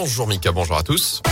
Bonjour Mika, bonjour à tous.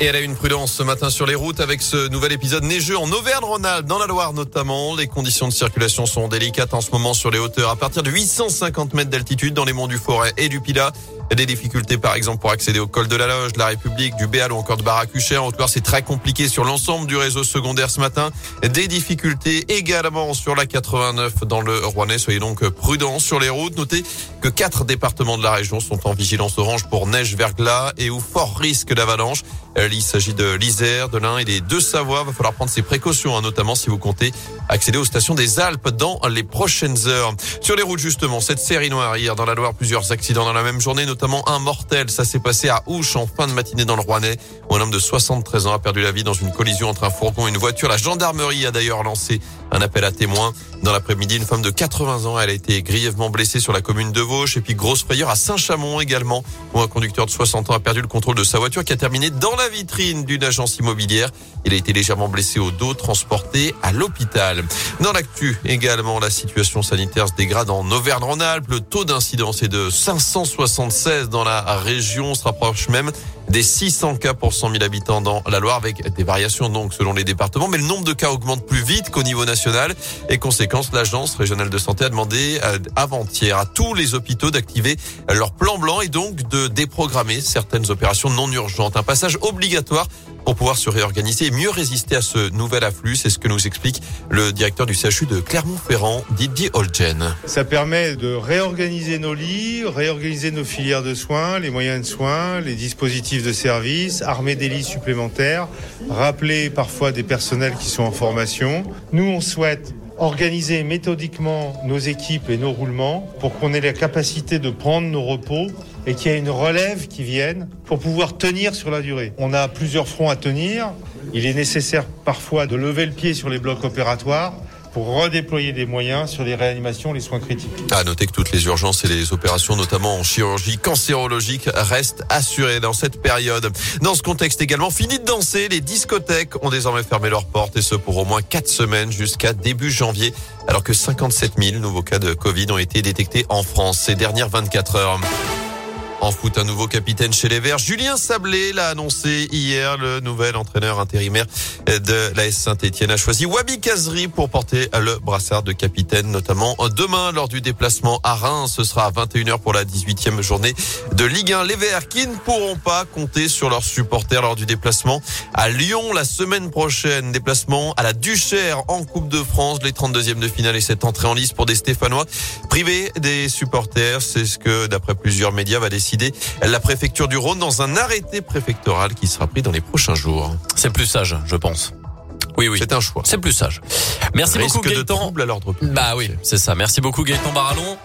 Et elle a une prudence ce matin sur les routes avec ce nouvel épisode neigeux en Auvergne-Rhône-Alpes, dans la Loire notamment. Les conditions de circulation sont délicates en ce moment sur les hauteurs. À partir de 850 mètres d'altitude dans les monts du Forêt et du Pilat, des difficultés par exemple pour accéder au col de la Loge, de la République, du Béal ou encore de Baracucher. En haute c'est très compliqué sur l'ensemble du réseau secondaire ce matin. Des difficultés également sur la 89 dans le Rouennais. Soyez donc prudents sur les routes. Notez que quatre départements de la région sont en vigilance orange pour neige, verglas et ou fort risque d'avalanche. Il s'agit de l'Isère, de l'Ain et des Deux-Savoie. Va falloir prendre ses précautions, hein, notamment si vous comptez accéder aux stations des Alpes dans les prochaines heures. Sur les routes, justement, cette série noire hier dans la Loire, plusieurs accidents dans la même journée, un mortel. Ça s'est passé à Ouche en fin de matinée dans le Rouennais, où un homme de 73 ans a perdu la vie dans une collision entre un fourgon et une voiture. La gendarmerie a d'ailleurs lancé un appel à témoins. Dans l'après-midi, une femme de 80 ans, a été grièvement blessée sur la commune de Vauche. Et puis grosse frayeur à Saint-Chamond également, où un conducteur de 60 ans a perdu le contrôle de sa voiture qui a terminé dans la vitrine d'une agence immobilière. Il a été légèrement blessé au dos, transporté à l'hôpital. Dans l'actu également, la situation sanitaire se dégrade en Auvergne-Rhône-Alpes. Le taux d'incidence est de 576 dans la région, se rapproche même des 600 cas pour 100 000 habitants dans la Loire, avec des variations donc selon les départements. Mais le nombre de cas augmente plus vite qu'au niveau national. Et conséquence, l'agence régionale de santé a demandé euh, avant-hier à tous les hôpitaux d'activer leur plan blanc et donc de déprogrammer certaines opérations non urgentes. Un passage obligatoire pour pouvoir se réorganiser et mieux résister à ce nouvel afflux. C'est ce que nous explique le directeur du CHU de Clermont-Ferrand, Didier Holgen. Ça permet de réorganiser nos lits, réorganiser nos filières de soins, les moyens de soins, les dispositifs de service, armer des lits supplémentaires, rappeler parfois des personnels qui sont en formation. Nous, on souhaite organiser méthodiquement nos équipes et nos roulements pour qu'on ait la capacité de prendre nos repos et qu'il y ait une relève qui vienne pour pouvoir tenir sur la durée. On a plusieurs fronts à tenir. Il est nécessaire parfois de lever le pied sur les blocs opératoires pour redéployer des moyens sur les réanimations, les soins critiques. À noter que toutes les urgences et les opérations, notamment en chirurgie cancérologique, restent assurées dans cette période. Dans ce contexte également, fini de danser, les discothèques ont désormais fermé leurs portes et ce pour au moins quatre semaines jusqu'à début janvier, alors que 57 000 nouveaux cas de Covid ont été détectés en France ces dernières 24 heures. En foot, un nouveau capitaine chez les Verts. Julien Sablé l'a annoncé hier. Le nouvel entraîneur intérimaire de la S Saint-Etienne a choisi Wabi Kazri pour porter le brassard de capitaine, notamment demain lors du déplacement à Reims. Ce sera à 21h pour la 18e journée de Ligue 1. Les Verts qui ne pourront pas compter sur leurs supporters lors du déplacement à Lyon la semaine prochaine. Déplacement à la Duchère en Coupe de France. Les 32e de finale et cette entrée en lice pour des Stéphanois privés des supporters. C'est ce que, d'après plusieurs médias, va décider la préfecture du Rhône dans un arrêté préfectoral qui sera pris dans les prochains jours. C'est plus sage, je pense. Oui, oui. C'est un choix. C'est plus sage. Merci beaucoup, Gaëtan. de trouble à l'ordre Bah oui, c'est ça. Merci beaucoup, Gaëtan Barallon.